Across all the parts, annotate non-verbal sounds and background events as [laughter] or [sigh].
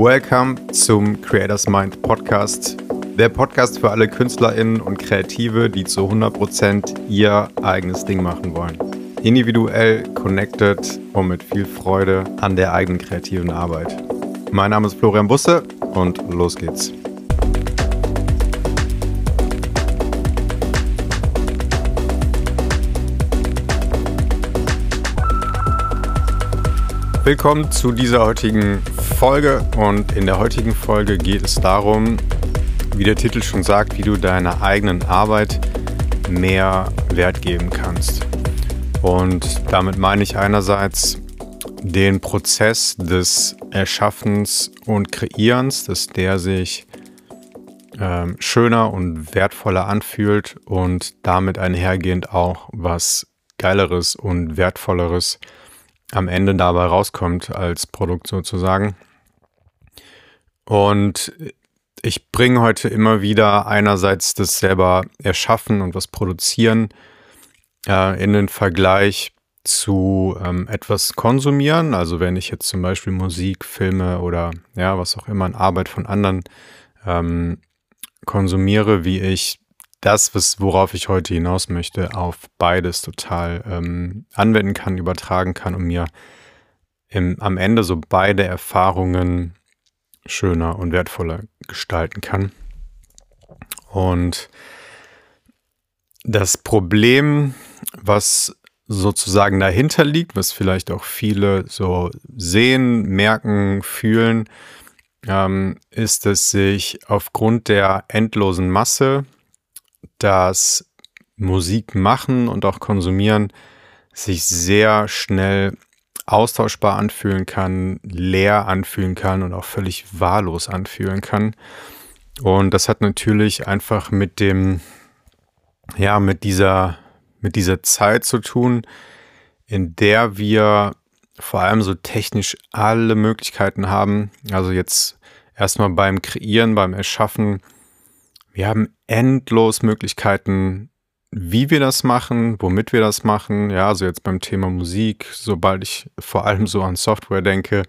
Welcome zum Creators Mind Podcast. Der Podcast für alle KünstlerInnen und Kreative, die zu 100% ihr eigenes Ding machen wollen. Individuell, connected und mit viel Freude an der eigenen kreativen Arbeit. Mein Name ist Florian Busse und los geht's. Willkommen zu dieser heutigen Folge und in der heutigen Folge geht es darum, wie der Titel schon sagt, wie du deiner eigenen Arbeit mehr Wert geben kannst. Und damit meine ich einerseits den Prozess des Erschaffens und Kreierens, dass der sich ähm, schöner und wertvoller anfühlt und damit einhergehend auch was Geileres und Wertvolleres am Ende dabei rauskommt als Produkt sozusagen. Und ich bringe heute immer wieder einerseits das selber erschaffen und was produzieren äh, in den Vergleich zu ähm, etwas konsumieren. Also wenn ich jetzt zum Beispiel Musik, Filme oder ja, was auch immer an Arbeit von anderen ähm, konsumiere, wie ich das, was, worauf ich heute hinaus möchte, auf beides total ähm, anwenden kann, übertragen kann und mir im, am Ende so beide Erfahrungen schöner und wertvoller gestalten kann. Und das Problem, was sozusagen dahinter liegt, was vielleicht auch viele so sehen, merken, fühlen, ähm, ist, dass sich aufgrund der endlosen Masse dass Musik machen und auch konsumieren sich sehr schnell austauschbar anfühlen kann, leer anfühlen kann und auch völlig wahllos anfühlen kann. Und das hat natürlich einfach mit dem, ja, mit dieser, mit dieser Zeit zu tun, in der wir vor allem so technisch alle Möglichkeiten haben. Also jetzt erstmal beim Kreieren, beim Erschaffen. Wir haben endlos Möglichkeiten, wie wir das machen, womit wir das machen. Ja, also jetzt beim Thema Musik, sobald ich vor allem so an Software denke,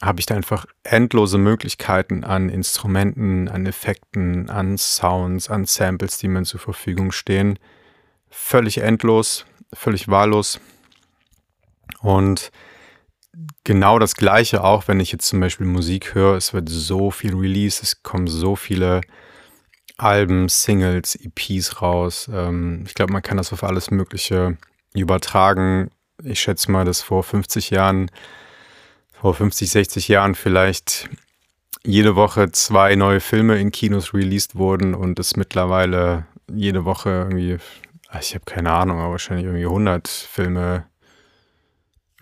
habe ich da einfach endlose Möglichkeiten an Instrumenten, an Effekten, an Sounds, an Samples, die mir zur Verfügung stehen. Völlig endlos, völlig wahllos. Und genau das Gleiche auch, wenn ich jetzt zum Beispiel Musik höre. Es wird so viel Release, es kommen so viele Alben, Singles, EPs raus. Ähm, ich glaube, man kann das auf alles Mögliche übertragen. Ich schätze mal, dass vor 50 Jahren, vor 50, 60 Jahren vielleicht jede Woche zwei neue Filme in Kinos released wurden und es mittlerweile jede Woche irgendwie, ah, ich habe keine Ahnung, aber wahrscheinlich irgendwie 100 Filme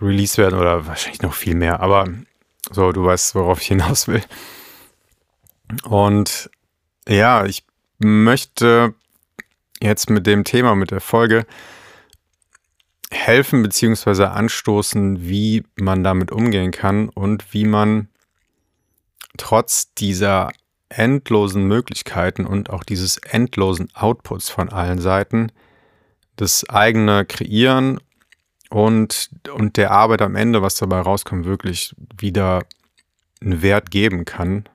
released werden oder wahrscheinlich noch viel mehr. Aber so, du weißt, worauf ich hinaus will. Und ja, ich möchte jetzt mit dem Thema, mit der Folge helfen bzw. anstoßen, wie man damit umgehen kann und wie man trotz dieser endlosen Möglichkeiten und auch dieses endlosen Outputs von allen Seiten das eigene Kreieren und, und der Arbeit am Ende, was dabei rauskommt, wirklich wieder einen Wert geben kann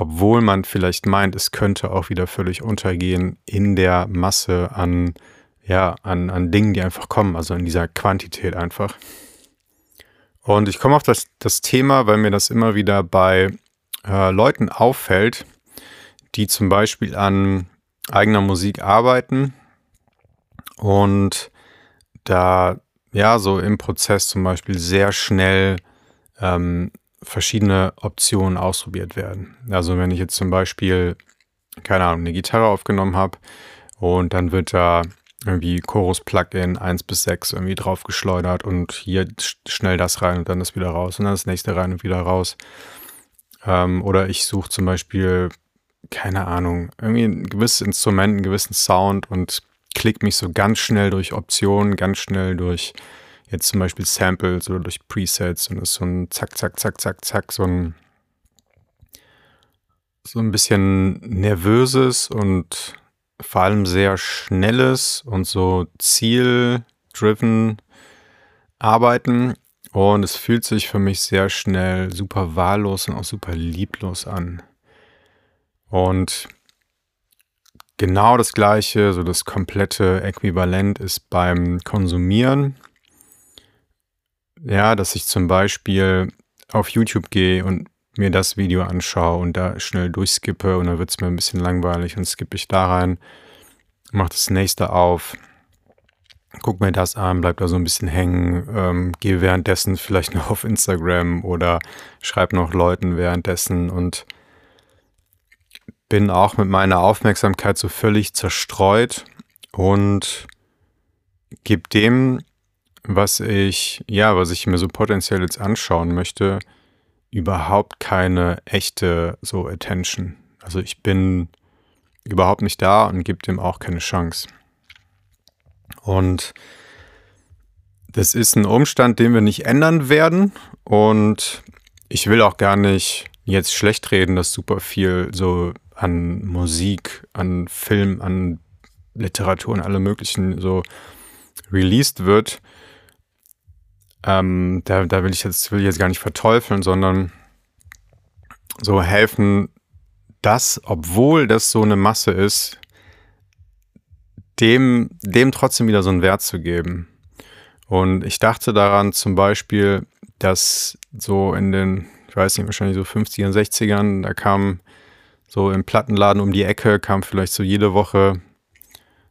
obwohl man vielleicht meint, es könnte auch wieder völlig untergehen in der Masse an, ja, an, an Dingen, die einfach kommen, also in dieser Quantität einfach. Und ich komme auf das, das Thema, weil mir das immer wieder bei äh, Leuten auffällt, die zum Beispiel an eigener Musik arbeiten und da ja so im Prozess zum Beispiel sehr schnell ähm, verschiedene Optionen ausprobiert werden. Also wenn ich jetzt zum Beispiel, keine Ahnung, eine Gitarre aufgenommen habe und dann wird da irgendwie Chorus-Plugin 1 bis 6 irgendwie draufgeschleudert und hier schnell das rein und dann das wieder raus und dann das nächste rein und wieder raus. Ähm, oder ich suche zum Beispiel, keine Ahnung, irgendwie ein gewisses Instrument, einen gewissen Sound und klicke mich so ganz schnell durch Optionen, ganz schnell durch jetzt zum Beispiel Samples oder durch Presets und ist so ein Zack, Zack, Zack, Zack, Zack, so ein so ein bisschen nervöses und vor allem sehr schnelles und so zieldriven Arbeiten. Und es fühlt sich für mich sehr schnell super wahllos und auch super lieblos an. Und genau das gleiche, so das komplette Äquivalent ist beim Konsumieren. Ja, dass ich zum Beispiel auf YouTube gehe und mir das Video anschaue und da schnell durchskippe und dann wird es mir ein bisschen langweilig und skippe ich da rein, mache das nächste auf, guck mir das an, bleib da so ein bisschen hängen, ähm, gehe währenddessen vielleicht [laughs] noch auf Instagram oder schreibe noch Leuten währenddessen und bin auch mit meiner Aufmerksamkeit so völlig zerstreut und gebe dem, was ich, ja, was ich mir so potenziell jetzt anschauen möchte, überhaupt keine echte so Attention. Also ich bin überhaupt nicht da und gebe dem auch keine Chance. Und das ist ein Umstand, den wir nicht ändern werden. Und ich will auch gar nicht jetzt schlecht reden, dass super viel so an Musik, an Film, an Literatur und alle möglichen so released wird. Ähm, da, da will ich jetzt, will ich jetzt gar nicht verteufeln, sondern so helfen, dass, obwohl das so eine Masse ist, dem, dem trotzdem wieder so einen Wert zu geben. Und ich dachte daran zum Beispiel, dass so in den, ich weiß nicht, wahrscheinlich so 50er, 60ern, da kam so im Plattenladen um die Ecke, kam vielleicht so jede Woche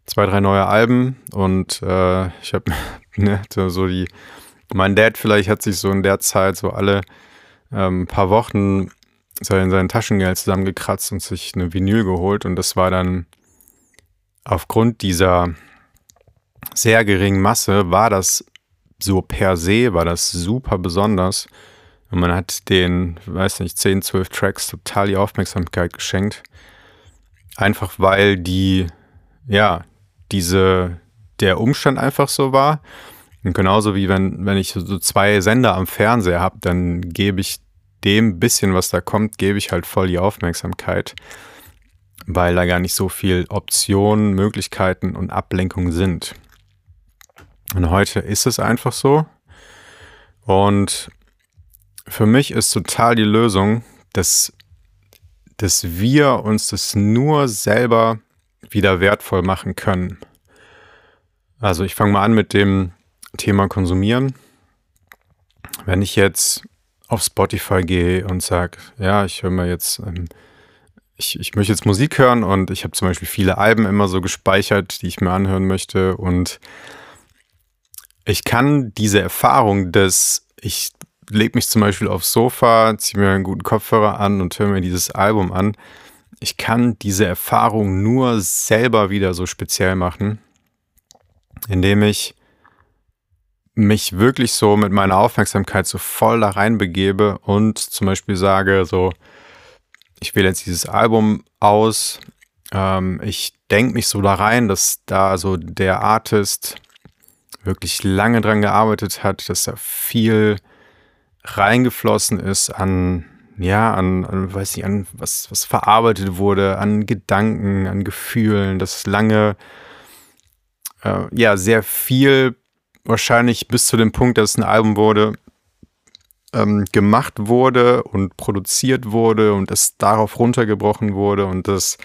zwei, drei neue Alben und äh, ich habe [laughs] ne, so die, mein Dad vielleicht hat sich so in der Zeit so alle ähm, paar Wochen sein, sein Taschengeld zusammengekratzt und sich eine Vinyl geholt und das war dann aufgrund dieser sehr geringen Masse war das so per se, war das super besonders. Und man hat den, weiß nicht, 10, 12 Tracks total die Aufmerksamkeit geschenkt. Einfach weil die, ja, diese, der Umstand einfach so war. Und genauso wie wenn, wenn ich so zwei Sender am Fernseher habe, dann gebe ich dem bisschen, was da kommt, gebe ich halt voll die Aufmerksamkeit weil da gar nicht so viel Optionen, Möglichkeiten und Ablenkung sind. Und heute ist es einfach so. Und für mich ist total die Lösung, dass, dass wir uns das nur selber wieder wertvoll machen können. Also ich fange mal an mit dem Thema Konsumieren. Wenn ich jetzt auf Spotify gehe und sage, ja, ich höre mir jetzt ähm, ich, ich möchte jetzt Musik hören und ich habe zum Beispiel viele Alben immer so gespeichert, die ich mir anhören möchte. Und ich kann diese Erfahrung, dass ich lege mich zum Beispiel aufs Sofa, ziehe mir einen guten Kopfhörer an und höre mir dieses Album an. Ich kann diese Erfahrung nur selber wieder so speziell machen, indem ich mich wirklich so mit meiner Aufmerksamkeit so voll da reinbegebe und zum Beispiel sage so, ich wähle jetzt dieses Album aus. Ähm, ich denke mich so da rein, dass da so der Artist wirklich lange dran gearbeitet hat, dass da viel reingeflossen ist an, ja, an, an weiß nicht, an was, was verarbeitet wurde, an Gedanken, an Gefühlen, dass lange, äh, ja, sehr viel wahrscheinlich bis zu dem Punkt, dass es ein Album wurde, ähm, gemacht wurde und produziert wurde und es darauf runtergebrochen wurde und dass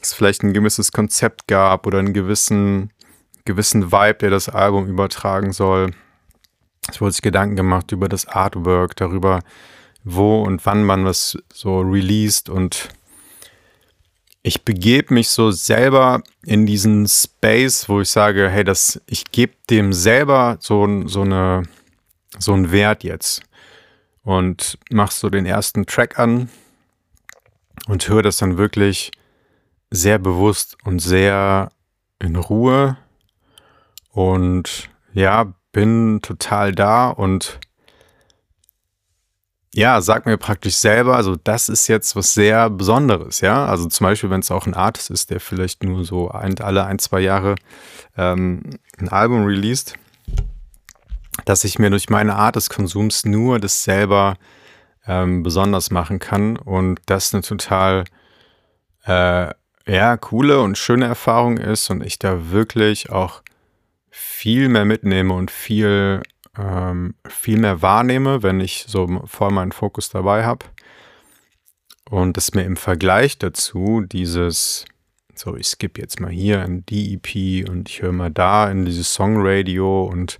es vielleicht ein gewisses Konzept gab oder einen gewissen, gewissen Vibe, der das Album übertragen soll. Es wurde sich Gedanken gemacht über das Artwork, darüber, wo und wann man was so released und ich begebe mich so selber in diesen Space, wo ich sage, hey, das, ich gebe dem selber so, so, eine, so einen Wert jetzt. Und machst so den ersten Track an und höre das dann wirklich sehr bewusst und sehr in Ruhe. Und ja, bin total da und ja, sag mir praktisch selber, also das ist jetzt was sehr Besonderes, ja. Also zum Beispiel, wenn es auch ein Artist ist, der vielleicht nur so ein, alle ein, zwei Jahre ähm, ein Album released, dass ich mir durch meine Art des Konsums nur das selber ähm, besonders machen kann und das eine total äh, ja, coole und schöne Erfahrung ist und ich da wirklich auch viel mehr mitnehme und viel ähm, viel mehr wahrnehme, wenn ich so voll meinen Fokus dabei habe. Und dass mir im Vergleich dazu dieses, so ich skippe jetzt mal hier in die EP und ich höre mal da in dieses Songradio und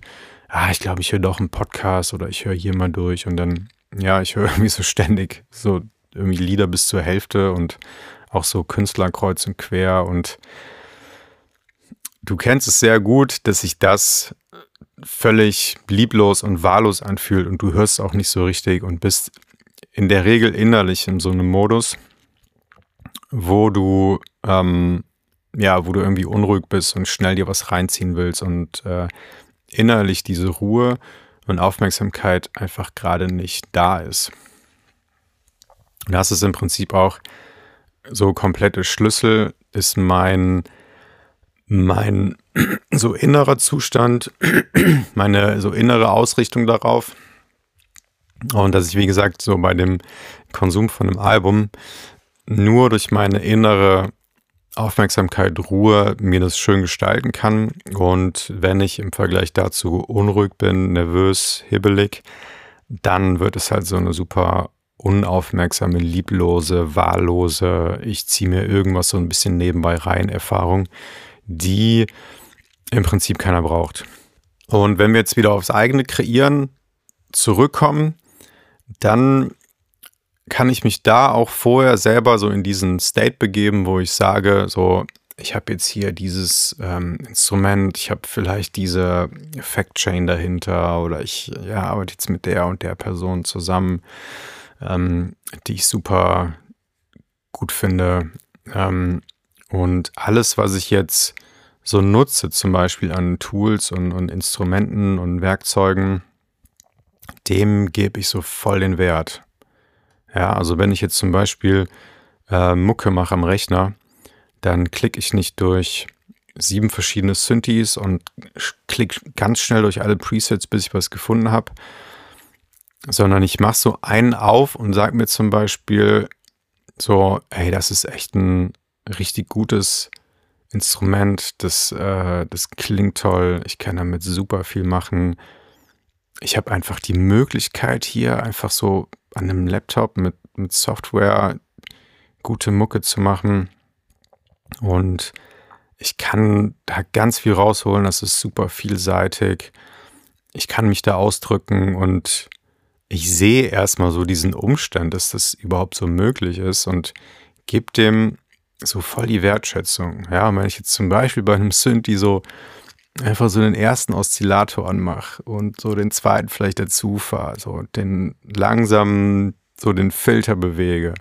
ah, ich glaube, ich höre doch einen Podcast oder ich höre hier mal durch und dann, ja, ich höre [laughs] irgendwie so ständig so irgendwie Lieder bis zur Hälfte und auch so Künstler kreuz und quer und du kennst es sehr gut, dass sich das völlig lieblos und wahllos anfühlt und du hörst auch nicht so richtig und bist in der Regel innerlich in so einem Modus, wo du ähm, ja, wo du irgendwie unruhig bist und schnell dir was reinziehen willst und äh, innerlich diese Ruhe und Aufmerksamkeit einfach gerade nicht da ist. Das ist im Prinzip auch so komplette Schlüssel, ist mein mein [clears throat] so innerer Zustand, [clears throat] meine so innere Ausrichtung darauf. Und dass ich, wie gesagt, so bei dem Konsum von einem Album nur durch meine innere Aufmerksamkeit, Ruhe mir das schön gestalten kann. Und wenn ich im Vergleich dazu unruhig bin, nervös, hibbelig, dann wird es halt so eine super unaufmerksame, lieblose, wahllose, ich ziehe mir irgendwas so ein bisschen nebenbei rein Erfahrung, die im Prinzip keiner braucht. Und wenn wir jetzt wieder aufs eigene Kreieren zurückkommen, dann kann ich mich da auch vorher selber so in diesen State begeben, wo ich sage, so, ich habe jetzt hier dieses ähm, Instrument, ich habe vielleicht diese Effect Chain dahinter oder ich ja, arbeite jetzt mit der und der Person zusammen, ähm, die ich super gut finde. Ähm, und alles, was ich jetzt so nutze, zum Beispiel an Tools und, und Instrumenten und Werkzeugen, dem gebe ich so voll den Wert. Ja, also wenn ich jetzt zum Beispiel äh, Mucke mache am Rechner, dann klicke ich nicht durch sieben verschiedene Synthes und klicke ganz schnell durch alle Presets, bis ich was gefunden habe, sondern ich mache so einen auf und sage mir zum Beispiel so, hey, das ist echt ein richtig gutes Instrument, das, äh, das klingt toll, ich kann damit super viel machen. Ich habe einfach die Möglichkeit hier einfach so an einem Laptop mit, mit Software gute Mucke zu machen. Und ich kann da ganz viel rausholen, das ist super vielseitig. Ich kann mich da ausdrücken und ich sehe erstmal so diesen Umstand, dass das überhaupt so möglich ist und gebe dem so voll die Wertschätzung. Ja, wenn ich jetzt zum Beispiel bei einem Synthi so einfach so den ersten Oszillator anmache und so den zweiten vielleicht dazu fahre, so den langsam so den Filter bewege,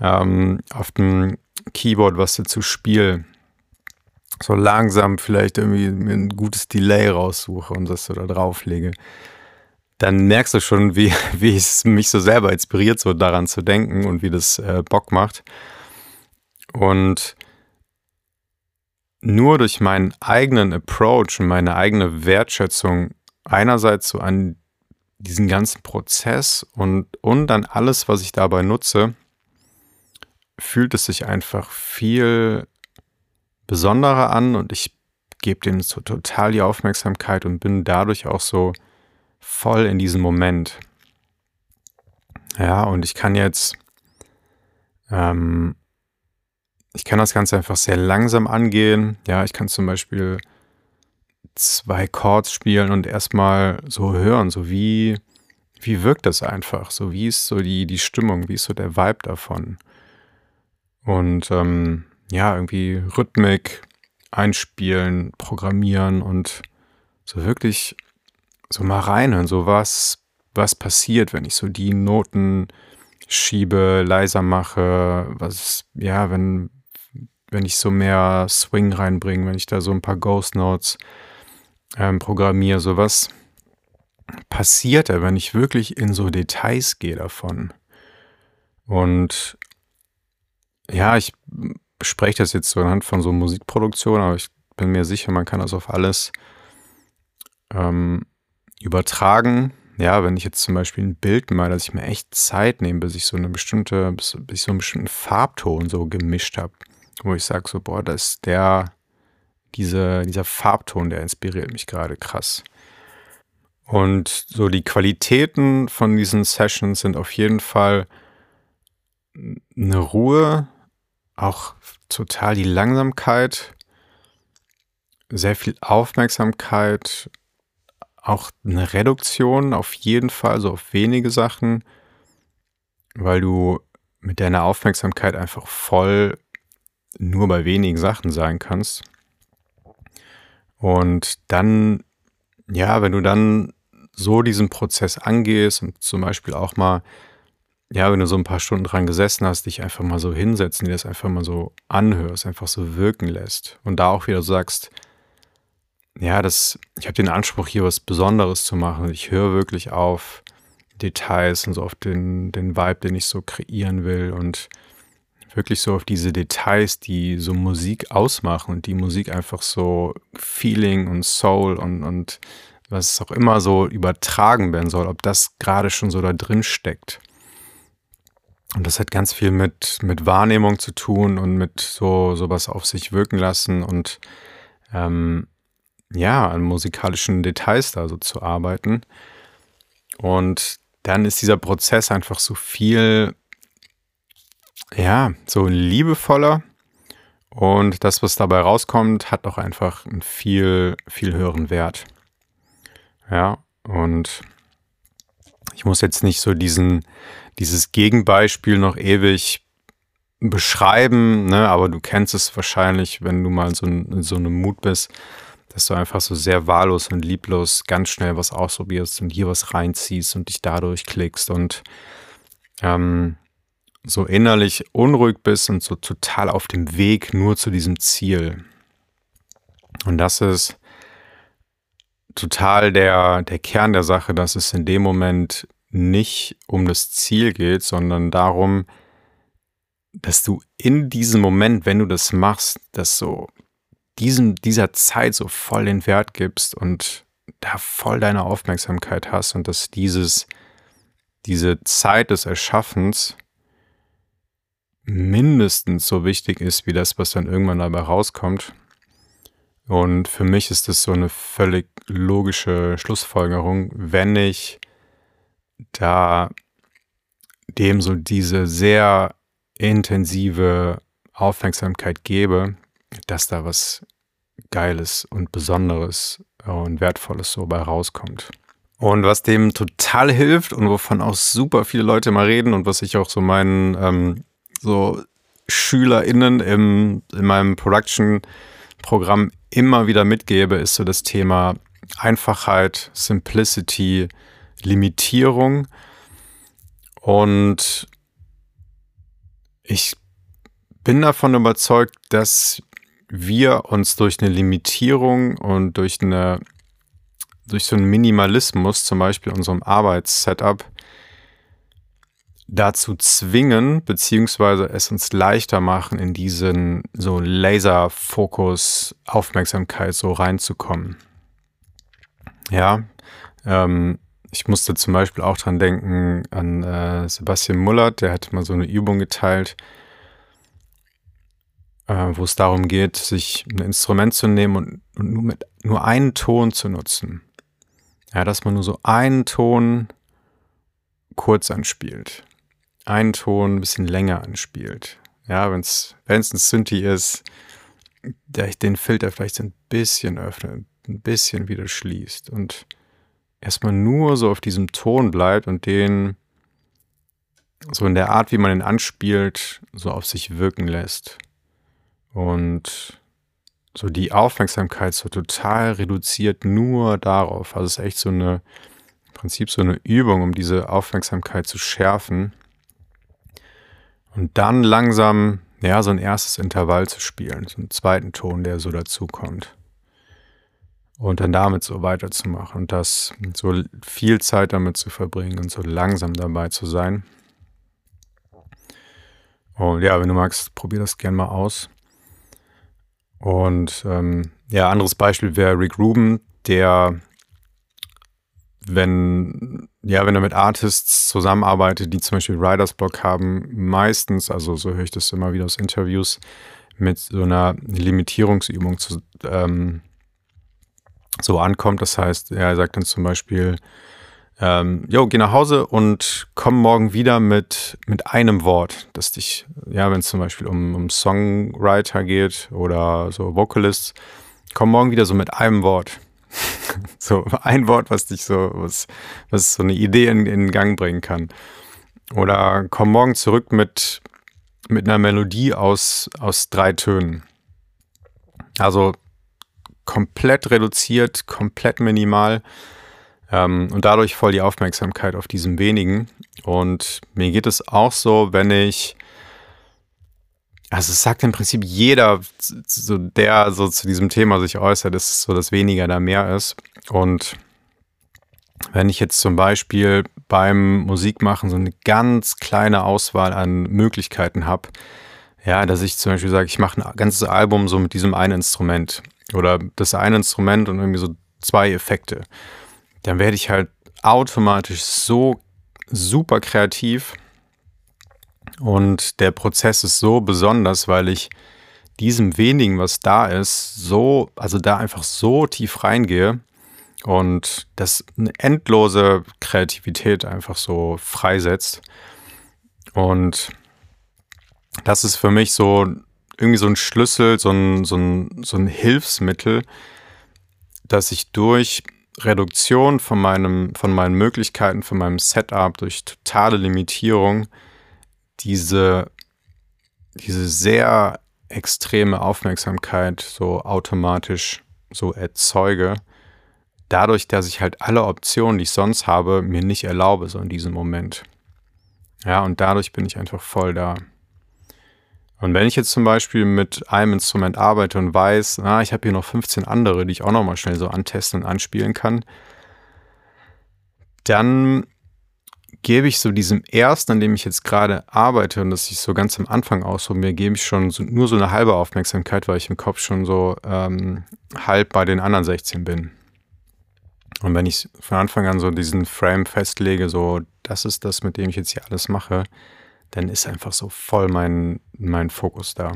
ähm, auf dem Keyboard was dazu spiele, so langsam vielleicht irgendwie mir ein gutes Delay raussuche und das so da drauflege, dann merkst du schon, wie, [laughs] wie es mich so selber inspiriert, so daran zu denken und wie das äh, Bock macht. Und nur durch meinen eigenen Approach und meine eigene Wertschätzung einerseits so an diesen ganzen Prozess und, und an alles, was ich dabei nutze, fühlt es sich einfach viel besonderer an und ich gebe dem so total die Aufmerksamkeit und bin dadurch auch so voll in diesem Moment. Ja, und ich kann jetzt ähm, ich kann das Ganze einfach sehr langsam angehen. Ja, ich kann zum Beispiel zwei Chords spielen und erstmal so hören, so wie, wie wirkt das einfach, so wie ist so die, die Stimmung, wie ist so der Vibe davon. Und ähm, ja, irgendwie Rhythmik einspielen, programmieren und so wirklich so mal reinhören, so was, was passiert, wenn ich so die Noten schiebe, leiser mache, was, ja, wenn, wenn ich so mehr Swing reinbringe, wenn ich da so ein paar Ghost Notes ähm, programmiere, sowas passiert da, wenn ich wirklich in so Details gehe davon. Und ja, ich spreche das jetzt so anhand von so Musikproduktion, aber ich bin mir sicher, man kann das auf alles ähm, übertragen. Ja, wenn ich jetzt zum Beispiel ein Bild mal, dass ich mir echt Zeit nehme, bis ich so eine bestimmte, bis, bis ich so einen bestimmten Farbton so gemischt habe wo ich sage so, boah, das ist der, diese, dieser Farbton, der inspiriert mich gerade krass. Und so die Qualitäten von diesen Sessions sind auf jeden Fall eine Ruhe, auch total die Langsamkeit, sehr viel Aufmerksamkeit, auch eine Reduktion auf jeden Fall, so auf wenige Sachen, weil du mit deiner Aufmerksamkeit einfach voll nur bei wenigen Sachen sein kannst. Und dann, ja, wenn du dann so diesen Prozess angehst und zum Beispiel auch mal, ja, wenn du so ein paar Stunden dran gesessen hast, dich einfach mal so hinsetzen, dir das einfach mal so anhörst, einfach so wirken lässt und da auch wieder sagst, ja, das, ich habe den Anspruch, hier was Besonderes zu machen. Ich höre wirklich auf Details und so auf den, den Vibe, den ich so kreieren will und wirklich so auf diese Details, die so Musik ausmachen und die Musik einfach so Feeling und Soul und, und was auch immer so übertragen werden soll, ob das gerade schon so da drin steckt. Und das hat ganz viel mit, mit Wahrnehmung zu tun und mit so sowas auf sich wirken lassen und ähm, ja, an musikalischen Details da so zu arbeiten. Und dann ist dieser Prozess einfach so viel ja, so liebevoller. Und das, was dabei rauskommt, hat auch einfach einen viel, viel höheren Wert. Ja, und ich muss jetzt nicht so diesen, dieses Gegenbeispiel noch ewig beschreiben, ne? aber du kennst es wahrscheinlich, wenn du mal so in so einem Mut bist, dass du einfach so sehr wahllos und lieblos ganz schnell was ausprobierst und hier was reinziehst und dich dadurch klickst und ähm, so innerlich unruhig bist und so total auf dem Weg nur zu diesem Ziel. Und das ist total der, der Kern der Sache, dass es in dem Moment nicht um das Ziel geht, sondern darum, dass du in diesem Moment, wenn du das machst, dass so diesem, dieser Zeit so voll den Wert gibst und da voll deine Aufmerksamkeit hast und dass dieses, diese Zeit des Erschaffens mindestens so wichtig ist wie das, was dann irgendwann dabei rauskommt. Und für mich ist das so eine völlig logische Schlussfolgerung, wenn ich da dem so diese sehr intensive Aufmerksamkeit gebe, dass da was Geiles und Besonderes und Wertvolles so bei rauskommt. Und was dem total hilft und wovon auch super viele Leute mal reden und was ich auch so meinen ähm, so SchülerInnen im, in meinem Production-Programm immer wieder mitgebe, ist so das Thema Einfachheit, Simplicity, Limitierung. Und ich bin davon überzeugt, dass wir uns durch eine Limitierung und durch eine durch so einen Minimalismus, zum Beispiel unserem Arbeitssetup, dazu zwingen, beziehungsweise es uns leichter machen, in diesen so Laserfokus, Aufmerksamkeit so reinzukommen. Ja, ähm, ich musste zum Beispiel auch dran denken an äh, Sebastian Mullert, der hat mal so eine Übung geteilt, äh, wo es darum geht, sich ein Instrument zu nehmen und, und nur mit nur einen Ton zu nutzen. Ja, dass man nur so einen Ton kurz anspielt einen Ton ein bisschen länger anspielt. Ja, wenn es ein Synthi ist, der den Filter vielleicht ein bisschen öffnet, ein bisschen wieder schließt und erstmal nur so auf diesem Ton bleibt und den so in der Art, wie man ihn anspielt, so auf sich wirken lässt. Und so die Aufmerksamkeit so total reduziert nur darauf. Also es ist echt so eine, im Prinzip so eine Übung, um diese Aufmerksamkeit zu schärfen und dann langsam, ja, so ein erstes Intervall zu spielen, so einen zweiten Ton, der so dazukommt. Und dann damit so weiterzumachen und das so viel Zeit damit zu verbringen und so langsam dabei zu sein. Und ja, wenn du magst, probier das gerne mal aus. Und ähm, ja, anderes Beispiel wäre Rick Rubin, der wenn, ja, wenn er mit Artists zusammenarbeitet, die zum Beispiel Writers Block haben, meistens, also so höre ich das immer wieder aus Interviews, mit so einer Limitierungsübung zu, ähm, so ankommt. Das heißt, er sagt dann zum Beispiel, ähm, jo, geh nach Hause und komm morgen wieder mit, mit einem Wort, das dich, ja, wenn es zum Beispiel um, um Songwriter geht oder so Vocalists, komm morgen wieder so mit einem Wort. [laughs] so ein Wort, was dich so, was, was so eine Idee in, in Gang bringen kann. Oder komm morgen zurück mit, mit einer Melodie aus, aus drei Tönen. Also komplett reduziert, komplett minimal ähm, und dadurch voll die Aufmerksamkeit auf diesem wenigen. Und mir geht es auch so, wenn ich, also es sagt im Prinzip jeder, so der so zu diesem Thema sich äußert, dass so das weniger da mehr ist. Und wenn ich jetzt zum Beispiel beim Musikmachen so eine ganz kleine Auswahl an Möglichkeiten habe, ja, dass ich zum Beispiel sage, ich mache ein ganzes Album so mit diesem einen Instrument oder das eine Instrument und irgendwie so zwei Effekte, dann werde ich halt automatisch so super kreativ und der Prozess ist so besonders, weil ich diesem wenigen, was da ist, so, also da einfach so tief reingehe und das eine endlose Kreativität einfach so freisetzt. Und das ist für mich so irgendwie so ein Schlüssel, so ein, so ein, so ein Hilfsmittel, dass ich durch Reduktion von, meinem, von meinen Möglichkeiten, von meinem Setup, durch totale Limitierung diese, diese sehr extreme Aufmerksamkeit so automatisch so erzeuge, dadurch, dass ich halt alle Optionen, die ich sonst habe, mir nicht erlaube, so in diesem Moment. Ja, und dadurch bin ich einfach voll da. Und wenn ich jetzt zum Beispiel mit einem Instrument arbeite und weiß, na, ich habe hier noch 15 andere, die ich auch nochmal schnell so antesten und anspielen kann, dann gebe ich so diesem ersten, an dem ich jetzt gerade arbeite und das ich so ganz am Anfang ausprobiere, gebe ich schon so, nur so eine halbe Aufmerksamkeit, weil ich im Kopf schon so ähm, halb bei den anderen 16 bin. Und wenn ich von Anfang an so diesen Frame festlege, so das ist das, mit dem ich jetzt hier alles mache, dann ist einfach so voll mein, mein Fokus da.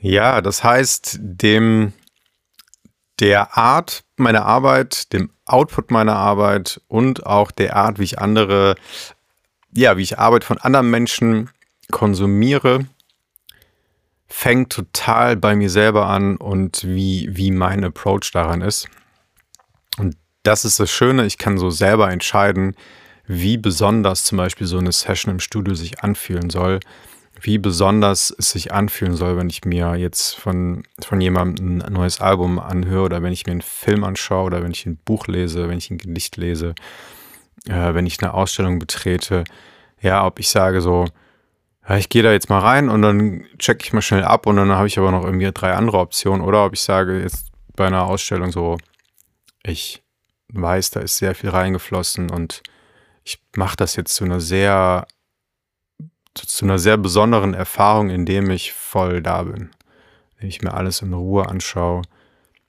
Ja, das heißt, dem der Art meiner Arbeit, dem Output meiner Arbeit und auch der Art, wie ich andere, ja, wie ich Arbeit von anderen Menschen konsumiere, fängt total bei mir selber an und wie, wie mein Approach daran ist. Und das ist das Schöne, ich kann so selber entscheiden, wie besonders zum Beispiel so eine Session im Studio sich anfühlen soll, wie besonders es sich anfühlen soll, wenn ich mir jetzt von, von jemandem ein neues Album anhöre oder wenn ich mir einen Film anschaue oder wenn ich ein Buch lese, wenn ich ein Gedicht lese, äh, wenn ich eine Ausstellung betrete. Ja, ob ich sage so, ja, ich gehe da jetzt mal rein und dann checke ich mal schnell ab und dann habe ich aber noch irgendwie drei andere Optionen oder ob ich sage jetzt bei einer Ausstellung so, ich weiß, da ist sehr viel reingeflossen und ich mache das jetzt zu einer sehr, zu einer sehr besonderen Erfahrung, indem ich voll da bin. Wenn ich mir alles in Ruhe anschaue,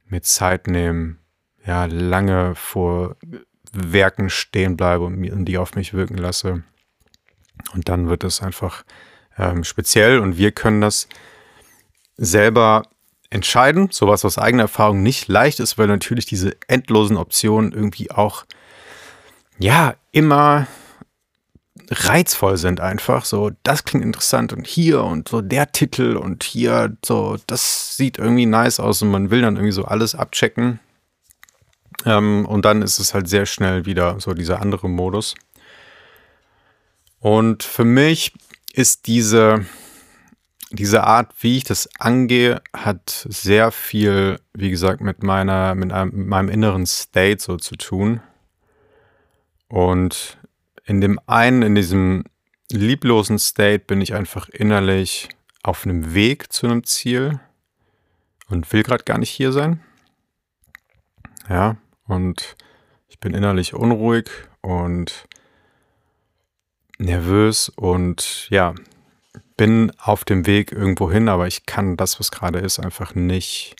mir Zeit nehme, ja, lange vor Werken stehen bleibe und, und die auf mich wirken lasse. Und dann wird es einfach ähm, speziell und wir können das selber entscheiden. Sowas aus eigener Erfahrung nicht leicht ist, weil natürlich diese endlosen Optionen irgendwie auch ja, immer reizvoll sind einfach. So, das klingt interessant und hier und so der Titel und hier so, das sieht irgendwie nice aus und man will dann irgendwie so alles abchecken. Ähm, und dann ist es halt sehr schnell wieder so dieser andere Modus. Und für mich ist diese, diese Art, wie ich das angehe, hat sehr viel, wie gesagt, mit meiner, mit, einem, mit meinem inneren State so zu tun. Und in dem einen, in diesem lieblosen State bin ich einfach innerlich auf einem Weg zu einem Ziel und will gerade gar nicht hier sein. Ja, und ich bin innerlich unruhig und nervös und ja, bin auf dem Weg irgendwo hin, aber ich kann das, was gerade ist, einfach nicht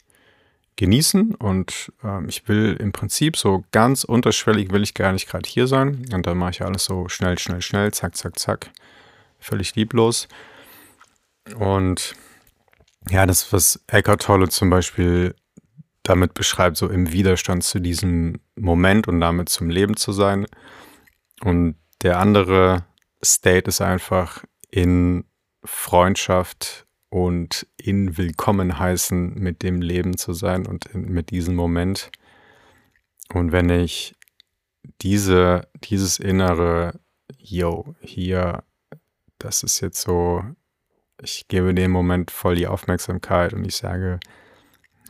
genießen. Und ähm, ich will im Prinzip so ganz unterschwellig will ich gar nicht gerade hier sein. Und dann mache ich alles so schnell, schnell, schnell, zack, zack, zack, völlig lieblos. Und ja, das, was Eckhart Tolle zum Beispiel damit beschreibt, so im Widerstand zu diesem Moment und damit zum Leben zu sein. Und der andere State ist einfach in Freundschaft und in Willkommen heißen, mit dem Leben zu sein und in, mit diesem Moment. Und wenn ich diese, dieses innere, yo, hier, das ist jetzt so, ich gebe dem Moment voll die Aufmerksamkeit und ich sage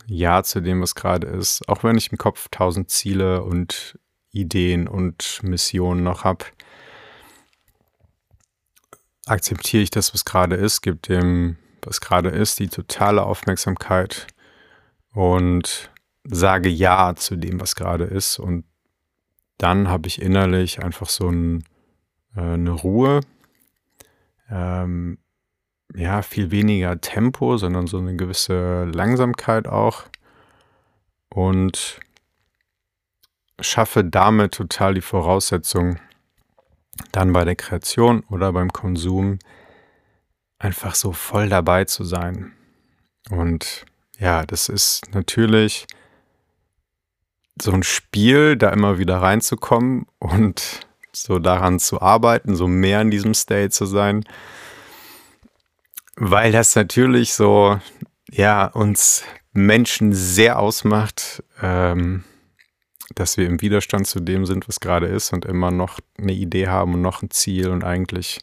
Ja zu dem, was gerade ist, auch wenn ich im Kopf tausend Ziele und Ideen und Missionen noch habe, akzeptiere ich das, was gerade ist, gebe dem, was gerade ist, die totale Aufmerksamkeit und sage Ja zu dem, was gerade ist. Und dann habe ich innerlich einfach so ein, äh, eine Ruhe, ähm, ja, viel weniger Tempo, sondern so eine gewisse Langsamkeit auch. Und schaffe damit total die Voraussetzung, dann bei der Kreation oder beim Konsum einfach so voll dabei zu sein. Und ja, das ist natürlich so ein Spiel, da immer wieder reinzukommen und so daran zu arbeiten, so mehr in diesem State zu sein, weil das natürlich so, ja, uns Menschen sehr ausmacht, ähm, dass wir im Widerstand zu dem sind, was gerade ist und immer noch eine Idee haben und noch ein Ziel und eigentlich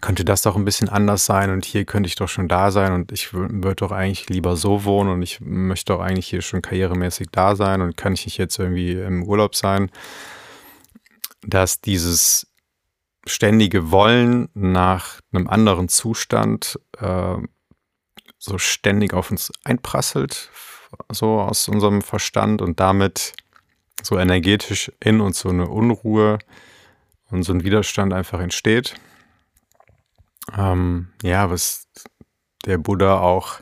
könnte das doch ein bisschen anders sein und hier könnte ich doch schon da sein und ich würde doch eigentlich lieber so wohnen und ich möchte doch eigentlich hier schon karrieremäßig da sein und kann ich nicht jetzt irgendwie im Urlaub sein, dass dieses ständige Wollen nach einem anderen Zustand äh, so ständig auf uns einprasselt, so aus unserem Verstand und damit so energetisch in uns so eine Unruhe und so ein Widerstand einfach entsteht. Ähm, ja, was der Buddha auch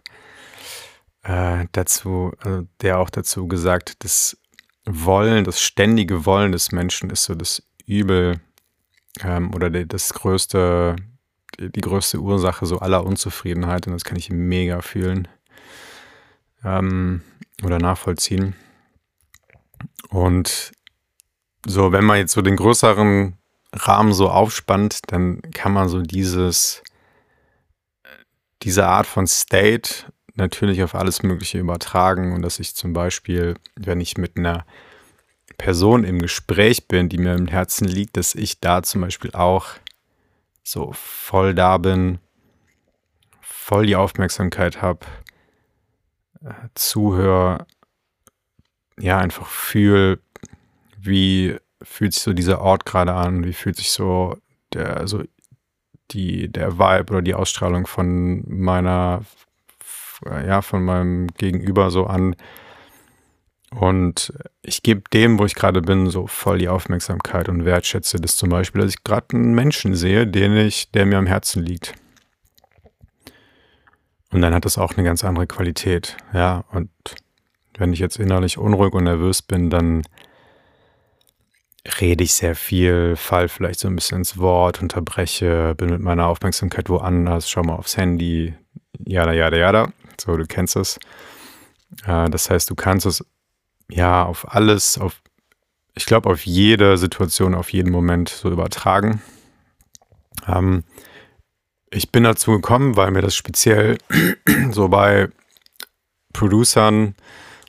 äh, dazu, also der auch dazu gesagt, das Wollen, das ständige Wollen des Menschen ist so das Übel ähm, oder das größte, die, größte Ursache so aller Unzufriedenheit und das kann ich mega fühlen ähm, oder nachvollziehen. Und so, wenn man jetzt so den größeren Rahmen so aufspannt, dann kann man so dieses, diese Art von State natürlich auf alles Mögliche übertragen. Und dass ich zum Beispiel, wenn ich mit einer Person im Gespräch bin, die mir im Herzen liegt, dass ich da zum Beispiel auch so voll da bin, voll die Aufmerksamkeit habe, äh, zuhöre, ja, einfach fühle, wie fühlt sich so dieser Ort gerade an, wie fühlt sich so der, so die, der Vibe oder die Ausstrahlung von meiner, ja, von meinem Gegenüber so an. Und ich gebe dem, wo ich gerade bin, so voll die Aufmerksamkeit und wertschätze das zum Beispiel, dass ich gerade einen Menschen sehe, den ich, der mir am Herzen liegt. Und dann hat das auch eine ganz andere Qualität. Ja, und wenn ich jetzt innerlich unruhig und nervös bin, dann rede ich sehr viel, fall vielleicht so ein bisschen ins Wort, unterbreche, bin mit meiner Aufmerksamkeit woanders, schau mal aufs Handy, jada, jada, jada. So, du kennst es. Äh, das heißt, du kannst es ja auf alles, auf, ich glaube, auf jede Situation, auf jeden Moment so übertragen. Ähm, ich bin dazu gekommen, weil mir das speziell [clears throat] so bei Producern,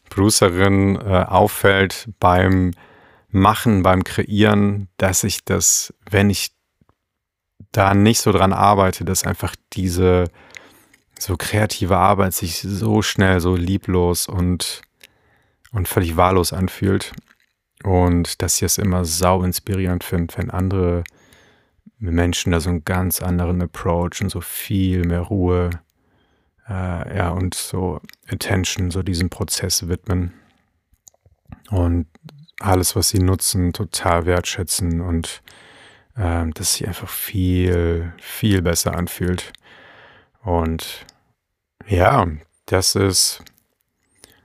Producerinnen äh, auffällt beim Machen, beim Kreieren, dass ich das, wenn ich da nicht so dran arbeite, dass einfach diese so kreative Arbeit sich so schnell, so lieblos und, und völlig wahllos anfühlt. Und dass ich es immer sau inspirierend finde, wenn andere Menschen da so einen ganz anderen Approach und so viel mehr Ruhe äh, ja, und so Attention, so diesem Prozess widmen. Und alles, was sie nutzen, total wertschätzen und äh, dass sich einfach viel, viel besser anfühlt. Und ja, das ist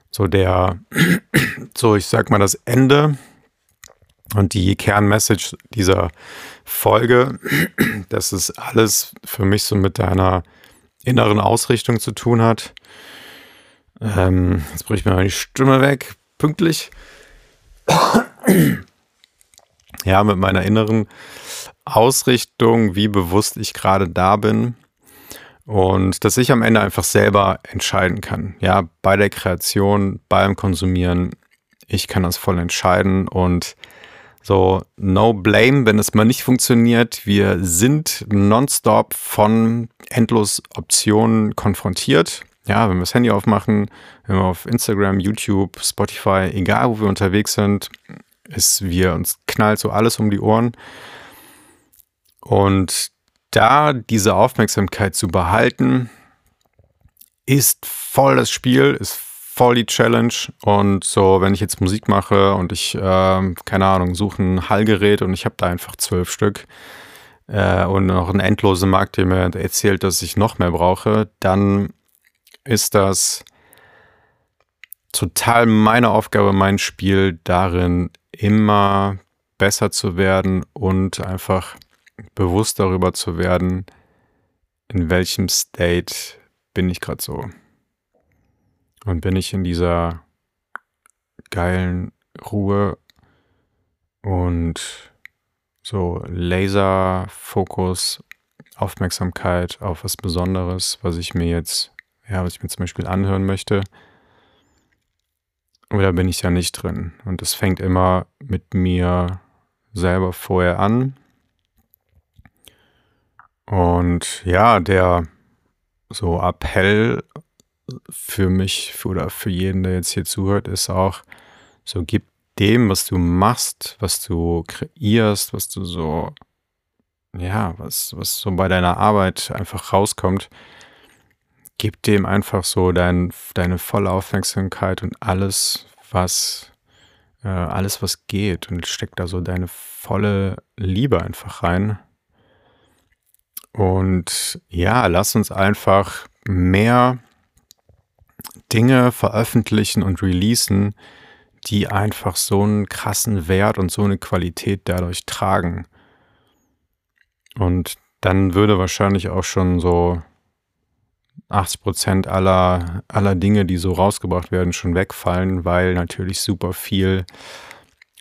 so der, [clears throat] so ich sag mal, das Ende und die Kernmessage dieser Folge, [clears throat] dass es alles für mich so mit deiner inneren Ausrichtung zu tun hat. Ähm, jetzt bricht mir mal die Stimme weg, pünktlich. Ja, mit meiner inneren Ausrichtung, wie bewusst ich gerade da bin. Und dass ich am Ende einfach selber entscheiden kann. Ja, bei der Kreation, beim Konsumieren, ich kann das voll entscheiden und so, no blame, wenn es mal nicht funktioniert. Wir sind nonstop von endlos Optionen konfrontiert. Ja, wenn wir das Handy aufmachen, wenn wir auf Instagram, YouTube, Spotify, egal wo wir unterwegs sind, ist wir uns knallt so alles um die Ohren. Und da diese Aufmerksamkeit zu behalten, ist voll das Spiel, ist voll die Challenge. Und so, wenn ich jetzt Musik mache und ich, äh, keine Ahnung, suche ein Hallgerät und ich habe da einfach zwölf Stück äh, und noch einen endlosen Markt, der mir erzählt, dass ich noch mehr brauche, dann ist das total meine Aufgabe, mein Spiel darin, immer besser zu werden und einfach bewusst darüber zu werden, in welchem State bin ich gerade so. Und bin ich in dieser geilen Ruhe und so Laserfokus, Aufmerksamkeit auf was Besonderes, was ich mir jetzt, ja, was ich mir zum Beispiel anhören möchte. Oder bin ich ja nicht drin? Und es fängt immer mit mir selber vorher an. Und ja, der so Appell für mich oder für jeden, der jetzt hier zuhört, ist auch so, gib dem, was du machst, was du kreierst, was du so, ja, was, was so bei deiner Arbeit einfach rauskommt, gib dem einfach so dein, deine volle Aufmerksamkeit und alles, was, äh, alles, was geht und steck da so deine volle Liebe einfach rein. Und ja, lass uns einfach mehr Dinge veröffentlichen und releasen, die einfach so einen krassen Wert und so eine Qualität dadurch tragen. Und dann würde wahrscheinlich auch schon so 80 Prozent aller, aller Dinge, die so rausgebracht werden, schon wegfallen, weil natürlich super viel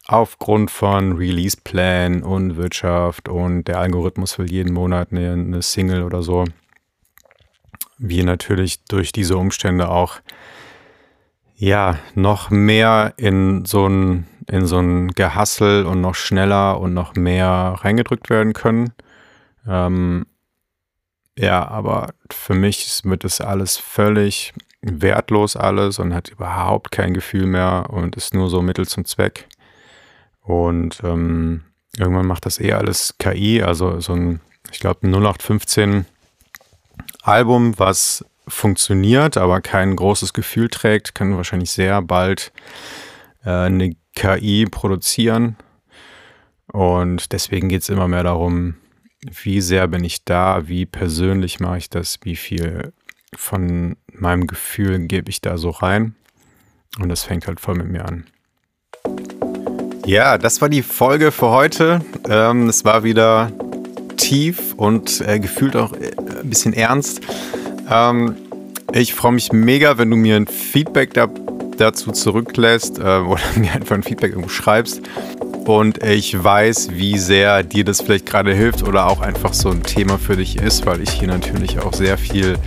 aufgrund von Release-Plan und Wirtschaft und der Algorithmus will jeden Monat eine, eine Single oder so, wir natürlich durch diese Umstände auch ja noch mehr in so ein in so ein Gehassel und noch schneller und noch mehr reingedrückt werden können. Ähm, ja, aber für mich wird das alles völlig wertlos alles und hat überhaupt kein Gefühl mehr und ist nur so Mittel zum Zweck. Und ähm, irgendwann macht das eh alles KI, also so ein, ich glaube, ein 0815 Album, was funktioniert, aber kein großes Gefühl trägt, kann wahrscheinlich sehr bald äh, eine KI produzieren. Und deswegen geht es immer mehr darum, wie sehr bin ich da, wie persönlich mache ich das, wie viel von meinem Gefühl gebe ich da so rein. Und das fängt halt voll mit mir an. Ja, das war die Folge für heute. Ähm, es war wieder tief und äh, gefühlt auch äh, ein bisschen ernst. Ähm, ich freue mich mega, wenn du mir ein Feedback da, dazu zurücklässt äh, [laughs] oder mir einfach ein Feedback irgendwo schreibst. Und ich weiß, wie sehr dir das vielleicht gerade hilft oder auch einfach so ein Thema für dich ist, weil ich hier natürlich auch sehr viel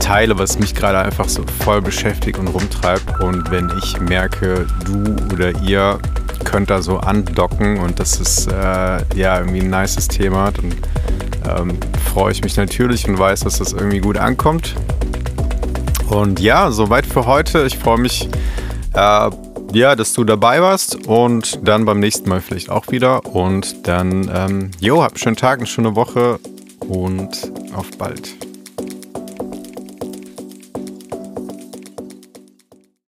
teile, was mich gerade einfach so voll beschäftigt und rumtreibt. Und wenn ich merke, du oder ihr könnt da so andocken und das ist äh, ja irgendwie ein nices Thema, dann ähm, freue ich mich natürlich und weiß, dass das irgendwie gut ankommt. Und ja, soweit für heute. Ich freue mich, äh, ja, dass du dabei warst und dann beim nächsten Mal vielleicht auch wieder. Und dann, ähm, jo, habt einen schönen Tag, eine schöne Woche und auf bald.